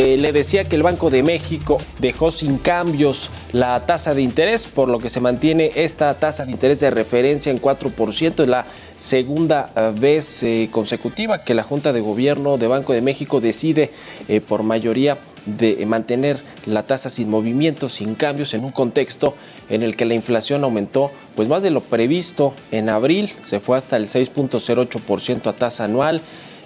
Eh, le decía que el Banco de México dejó sin cambios la tasa de interés, por lo que se mantiene esta tasa de interés de referencia en 4%. Es la segunda eh, vez eh, consecutiva que la Junta de Gobierno de Banco de México decide por mayoría de mantener la tasa sin movimientos, sin cambios, en un contexto en el que la inflación aumentó pues más de lo previsto en abril, se fue hasta el 6.08% a tasa anual.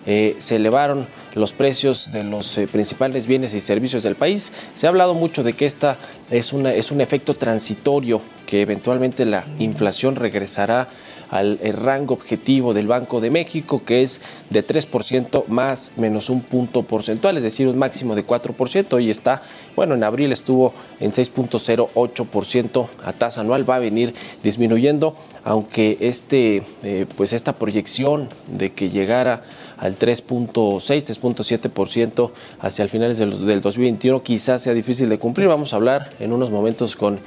Eh, se elevaron los precios de los eh, principales bienes y servicios del país. Se ha hablado mucho de que esta es, una, es un efecto transitorio, que eventualmente la inflación regresará al el rango objetivo del Banco de México, que es de 3% más menos un punto porcentual, es decir, un máximo de 4%. Hoy está, bueno, en abril estuvo en 6.08% a tasa anual, va a venir disminuyendo, aunque este, eh, pues esta proyección de que llegara al 3.6, 3.7% hacia el finales del, del 2021 quizás sea difícil de cumplir. Vamos a hablar en unos momentos con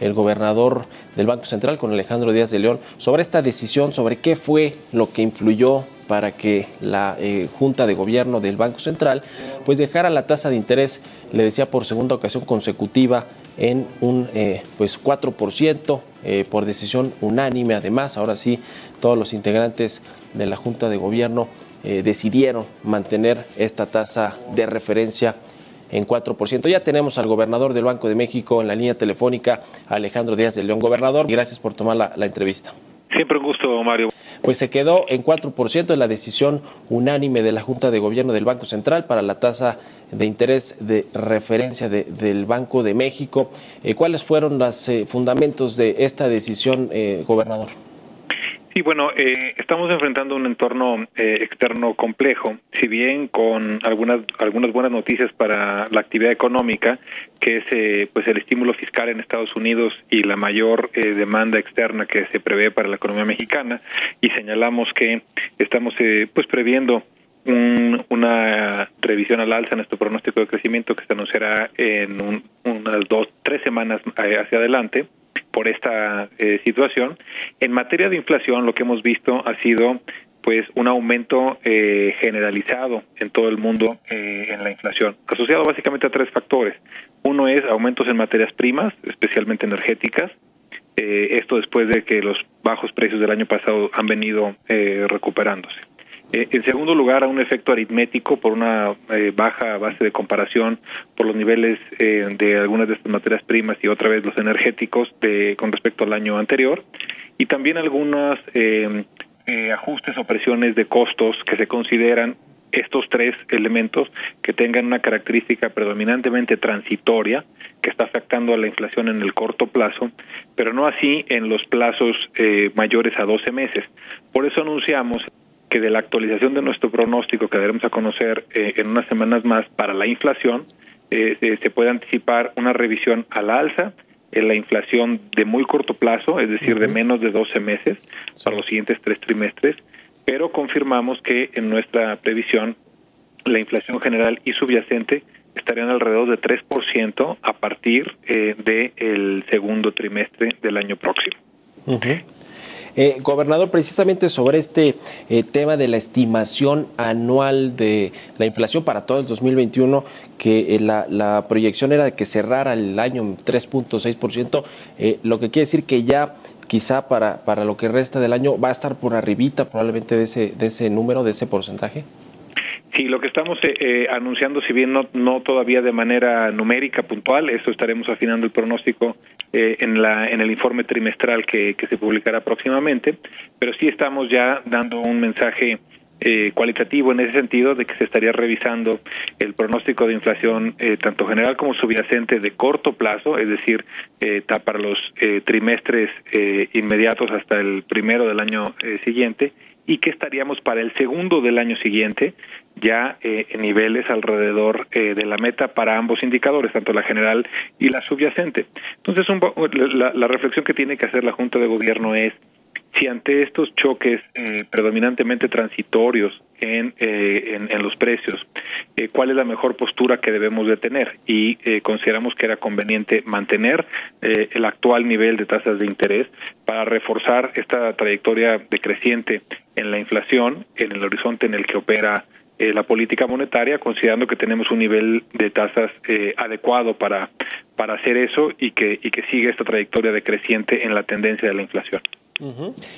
el gobernador del Banco Central, con Alejandro Díaz de León, sobre esta decisión, sobre qué fue lo que influyó para que la eh, Junta de Gobierno del Banco Central pues dejara la tasa de interés, le decía por segunda ocasión consecutiva, en un eh, pues 4% eh, por decisión unánime. Además, ahora sí, todos los integrantes de la Junta de Gobierno eh, decidieron mantener esta tasa de referencia en 4%. Ya tenemos al gobernador del Banco de México en la línea telefónica, Alejandro Díaz de León. Gobernador, gracias por tomar la, la entrevista. Siempre un gusto, Mario. Pues se quedó en 4% en la decisión unánime de la Junta de Gobierno del Banco Central para la tasa de interés de referencia de, del Banco de México. Eh, ¿Cuáles fueron los eh, fundamentos de esta decisión, eh, gobernador? Sí, bueno, eh, estamos enfrentando un entorno eh, externo complejo, si bien con algunas algunas buenas noticias para la actividad económica, que es eh, pues el estímulo fiscal en Estados Unidos y la mayor eh, demanda externa que se prevé para la economía mexicana, y señalamos que estamos eh, pues previendo un, una revisión al alza en nuestro pronóstico de crecimiento que se anunciará en un, unas dos, tres semanas eh, hacia adelante por esta eh, situación. En materia de inflación, lo que hemos visto ha sido pues un aumento eh, generalizado en todo el mundo eh, en la inflación, asociado básicamente a tres factores. Uno es aumentos en materias primas, especialmente energéticas. Eh, esto después de que los bajos precios del año pasado han venido eh, recuperándose. Eh, en segundo lugar, a un efecto aritmético por una eh, baja base de comparación por los niveles eh, de algunas de estas materias primas y otra vez los energéticos de, con respecto al año anterior. Y también algunos ajustes o presiones de costos que se consideran estos tres elementos que tengan una característica predominantemente transitoria que está afectando a la inflación en el corto plazo, pero no así en los plazos eh, mayores a 12 meses. Por eso anunciamos que de la actualización de nuestro pronóstico que daremos a conocer eh, en unas semanas más para la inflación, eh, eh, se puede anticipar una revisión a la alza en la inflación de muy corto plazo, es decir, de menos de 12 meses para los siguientes tres trimestres, pero confirmamos que en nuestra previsión la inflación general y subyacente estarían alrededor de 3% a partir eh, del segundo trimestre del año próximo. Uh -huh. Eh, gobernador, precisamente sobre este eh, tema de la estimación anual de la inflación para todo el 2021, que eh, la, la, proyección era de que cerrara el año en 3.6%, eh, lo que quiere decir que ya quizá para, para lo que resta del año va a estar por arribita probablemente de ese, de ese número, de ese porcentaje. Sí, lo que estamos eh, eh, anunciando, si bien no, no todavía de manera numérica puntual, eso estaremos afinando el pronóstico eh, en, la, en el informe trimestral que, que se publicará próximamente, pero sí estamos ya dando un mensaje eh, cualitativo en ese sentido de que se estaría revisando el pronóstico de inflación eh, tanto general como subyacente de corto plazo, es decir, eh, para los eh, trimestres eh, inmediatos hasta el primero del año eh, siguiente y que estaríamos para el segundo del año siguiente ya eh, en niveles alrededor eh, de la meta para ambos indicadores, tanto la general y la subyacente. Entonces, un, la, la reflexión que tiene que hacer la Junta de Gobierno es si ante estos choques eh, predominantemente transitorios en, eh, en, los precios, eh, cuál es la mejor postura que debemos de tener y consideramos que era conveniente mantener el actual nivel de tasas de interés para reforzar esta trayectoria decreciente en la inflación en el horizonte en el que opera la política monetaria, considerando que tenemos un nivel de tasas adecuado para, para hacer eso y que, y que sigue esta trayectoria decreciente en la tendencia de la inflación.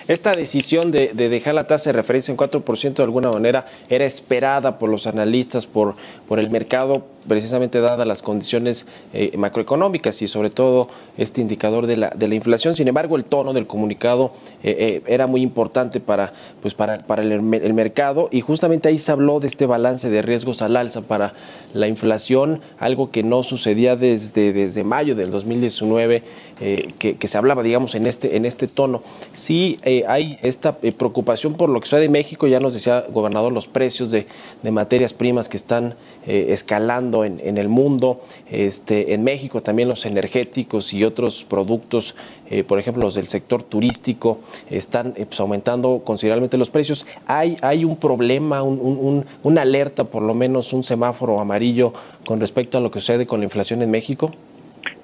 Esta decisión de, dejar la tasa de referencia en 4% de alguna manera era esperada por los analistas, por, por el mercado, precisamente dadas las condiciones eh, macroeconómicas y sobre todo este indicador de la, de la inflación. Sin embargo, el tono del comunicado eh, eh, era muy importante para, pues para, para el, el, mercado y justamente ahí se habló de este balance de riesgos al alza para la inflación, algo que no sucedía desde, desde mayo del 2019, que, se hablaba, digamos, en este, en este tono. Sí hay esta preocupación por lo que sucede en México, ya nos decía gobernador, los precios de, de materias primas que están escalando en, el mundo, este, en México también los energéticos y otros productos, eh, por ejemplo los del sector turístico, están eh, pues, aumentando considerablemente los precios. Hay, hay un problema, un, una alerta, por lo menos un semáforo amarillo con respecto a lo que sucede con la inflación en México.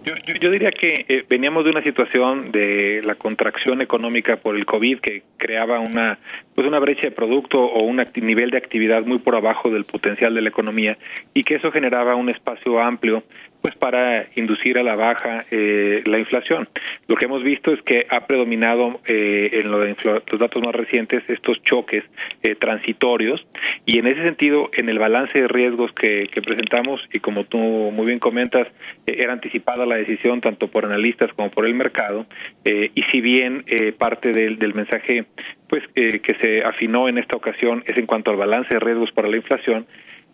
Yo, yo, diría que eh, veníamos de una situación de la contracción económica por el COVID que creaba una pues una brecha de producto o un nivel de actividad muy por abajo del potencial de la economía y que eso generaba un espacio amplio pues para inducir a la baja eh, la inflación. Lo que hemos visto es que ha predominado eh, en lo de los datos más recientes estos choques eh, transitorios y en ese sentido en el balance de riesgos que, presentamos y como tú muy bien comentas eh, era anticipada la decisión tanto por analistas como por el mercado eh, y si bien eh, parte del mensaje pues que se afinó en esta ocasión es en cuanto al balance de riesgos para la inflación.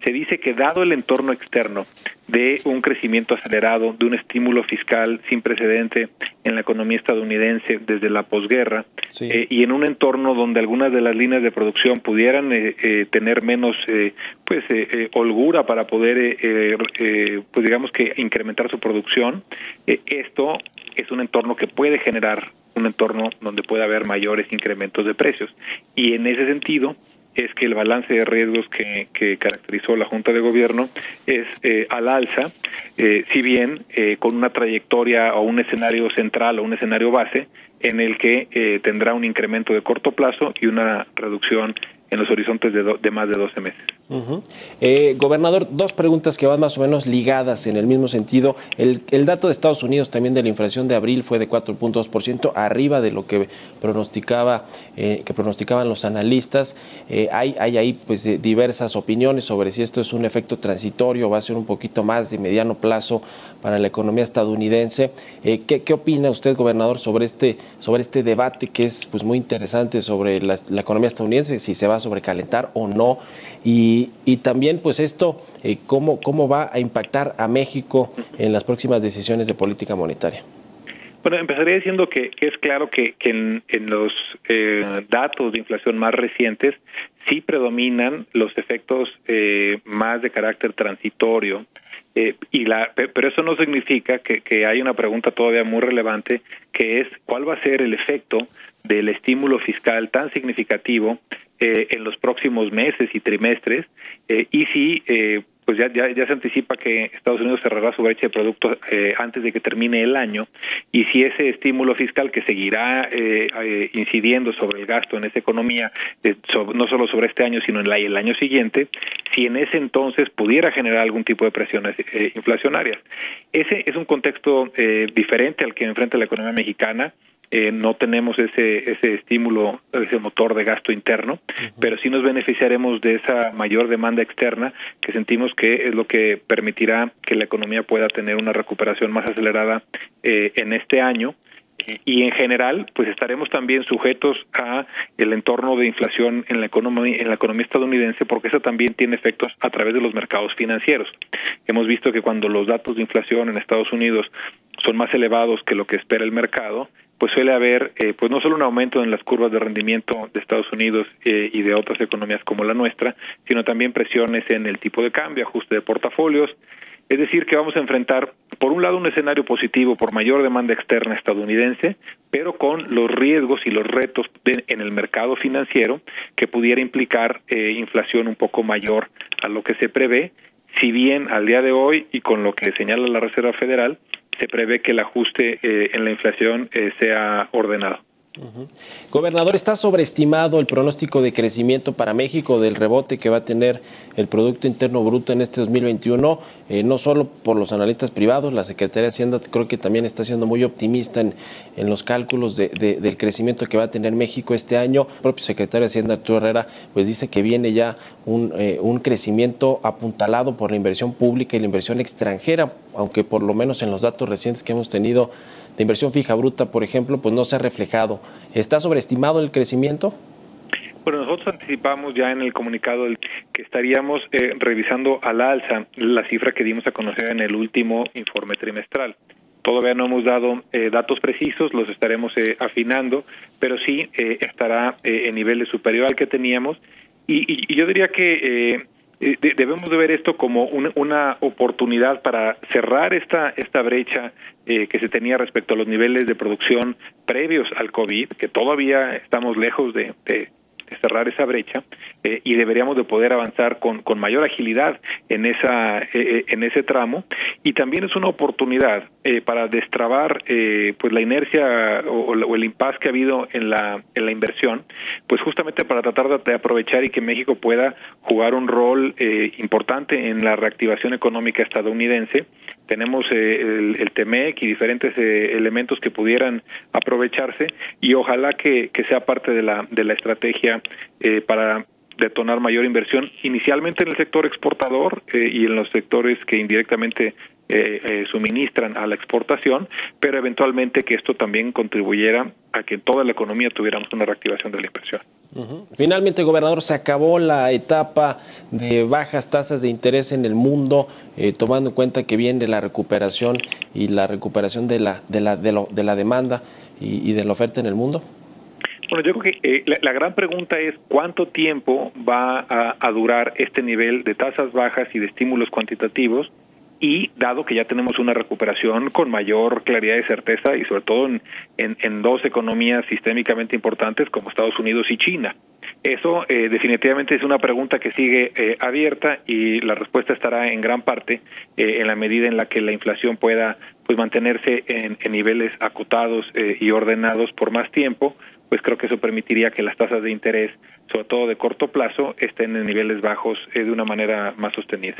Se dice que dado el entorno externo de un crecimiento acelerado, de un estímulo fiscal sin precedente en la economía estadounidense desde la posguerra, eh, y en un entorno donde algunas de las líneas de producción pudieran eh, eh, tener menos, pues, holgura para poder, pues, digamos que incrementar su producción, esto es un entorno que puede generar un entorno donde puede haber mayores incrementos de precios. Y en ese sentido, es que el balance de riesgos que, caracterizó la Junta de Gobierno es eh, al alza, eh, si bien eh, con una trayectoria o un escenario central o un escenario base en el que tendrá un incremento de corto plazo y una reducción en los horizontes de, de más de 12 meses. Eh, gobernador, dos preguntas que van más o menos ligadas en el mismo sentido. El, dato de Estados Unidos también de la inflación de abril fue de 4.2%, arriba de lo que pronosticaba, eh, que pronosticaban los analistas. Eh, hay, hay ahí pues diversas opiniones sobre si esto es un efecto transitorio, va a ser un poquito más de mediano plazo para la economía estadounidense. Eh, ¿qué, ¿qué, opina usted, gobernador, sobre este, sobre este debate que es pues muy interesante sobre la, la economía estadounidense, si se va a sobrecalentar o no? Y, y también, pues esto, eh, ¿cómo, ¿cómo va a impactar a México en las próximas decisiones de política monetaria? Bueno, empezaría diciendo que, es claro que, que en, en, los eh, datos de inflación más recientes sí predominan los efectos eh, más de carácter transitorio. Eh, y la, pero eso no significa que, que hay una pregunta todavía muy relevante, que es cuál va a ser el efecto del estímulo fiscal tan significativo eh, en los próximos meses y trimestres eh, y si eh, pues ya, ya, ya se anticipa que Estados Unidos cerrará su brecha de productos eh, antes de que termine el año y si ese estímulo fiscal que seguirá incidiendo sobre el gasto en esa economía so, no solo sobre este año sino en la, el año siguiente si en ese entonces pudiera generar algún tipo de presiones inflacionarias. Ese es un contexto diferente al que enfrenta la economía mexicana eh, no tenemos ese, ese estímulo, ese motor de gasto interno, uh -huh. pero sí nos beneficiaremos de esa mayor demanda externa que sentimos que es lo que permitirá que la economía pueda tener una recuperación más acelerada eh, en este año y en general pues estaremos también sujetos a el entorno de inflación en la economía en la economía estadounidense porque eso también tiene efectos a través de los mercados financieros. Hemos visto que cuando los datos de inflación en Estados Unidos son más elevados que lo que espera el mercado, pues suele haber eh, pues no solo un aumento en las curvas de rendimiento de Estados Unidos eh, y de otras economías como la nuestra, sino también presiones en el tipo de cambio, ajuste de portafolios, es decir, que vamos a enfrentar, por un lado, un escenario positivo por mayor demanda externa estadounidense, pero con los riesgos y los retos en el mercado financiero que pudiera implicar eh, inflación un poco mayor a lo que se prevé, si bien al día de hoy y con lo que señala la Reserva Federal, se prevé que el ajuste eh, en la inflación eh, sea ordenado. Gobernador, ¿está sobreestimado el pronóstico de crecimiento para México del rebote que va a tener el Producto Interno Bruto en este 2021? Eh, no solo por los analistas privados, la Secretaría de Hacienda creo que también está siendo muy optimista en, en los cálculos de, del crecimiento que va a tener México este año. El propio secretario de Hacienda, Arturo Herrera, pues dice que viene ya un, eh, un crecimiento apuntalado por la inversión pública y la inversión extranjera, aunque por lo menos en los datos recientes que hemos tenido de inversión fija bruta, por ejemplo, pues no se ha reflejado. ¿Está sobreestimado el crecimiento? Bueno, nosotros anticipamos ya en el comunicado que estaríamos eh, revisando al alza la cifra que dimos a conocer en el último informe trimestral. Todavía no hemos dado eh, datos precisos, los estaremos eh, afinando, pero sí estará en niveles superior al que teníamos. Y, y yo diría que eh, debemos de ver esto como una oportunidad para cerrar esta esta brecha eh, que se tenía respecto a los niveles de producción previos al COVID, que todavía estamos lejos de, cerrar esa brecha eh, y deberíamos de poder avanzar con, con mayor agilidad en esa en ese tramo y también es una oportunidad para destrabar pues la inercia o, o, el impasse que ha habido en la en la inversión pues justamente para tratar de aprovechar y que México pueda jugar un rol eh, importante en la reactivación económica estadounidense. Tenemos eh, el, el, TEMEC y diferentes eh, elementos que pudieran aprovecharse y ojalá que, sea parte de la, de la estrategia para detonar mayor inversión, inicialmente en el sector exportador y en los sectores que indirectamente eh, eh, suministran a la exportación, pero eventualmente que esto también contribuyera a que en toda la economía tuviéramos una reactivación de la inversión. Finalmente, gobernador, se acabó la etapa de bajas tasas de interés en el mundo, eh, tomando en cuenta que viene la recuperación y la recuperación de la, de la, de, lo, de la demanda y, de la oferta en el mundo. Bueno, yo creo que la, gran pregunta es cuánto tiempo va a, durar este nivel de tasas bajas y de estímulos cuantitativos y dado que ya tenemos una recuperación con mayor claridad y certeza y sobre todo en, dos economías sistémicamente importantes como Estados Unidos y China. Eso eh, definitivamente es una pregunta que sigue eh, abierta y la respuesta estará en gran parte eh, en la medida en la que la inflación pueda pues mantenerse en, en niveles acotados y ordenados por más tiempo, pues creo que eso permitiría que las tasas de interés, sobre todo de corto plazo, estén en niveles bajos de una manera más sostenida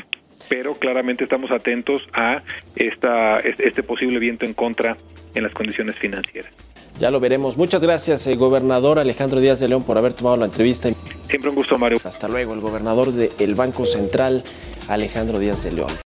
pero claramente estamos atentos a esta, este posible viento en contra en las condiciones financieras. Ya lo veremos. Muchas gracias, eh, gobernador Alejandro Díaz de León, por haber tomado la entrevista. Siempre un gusto, Mario. Hasta luego, el gobernador del Banco Central, Alejandro Díaz de León.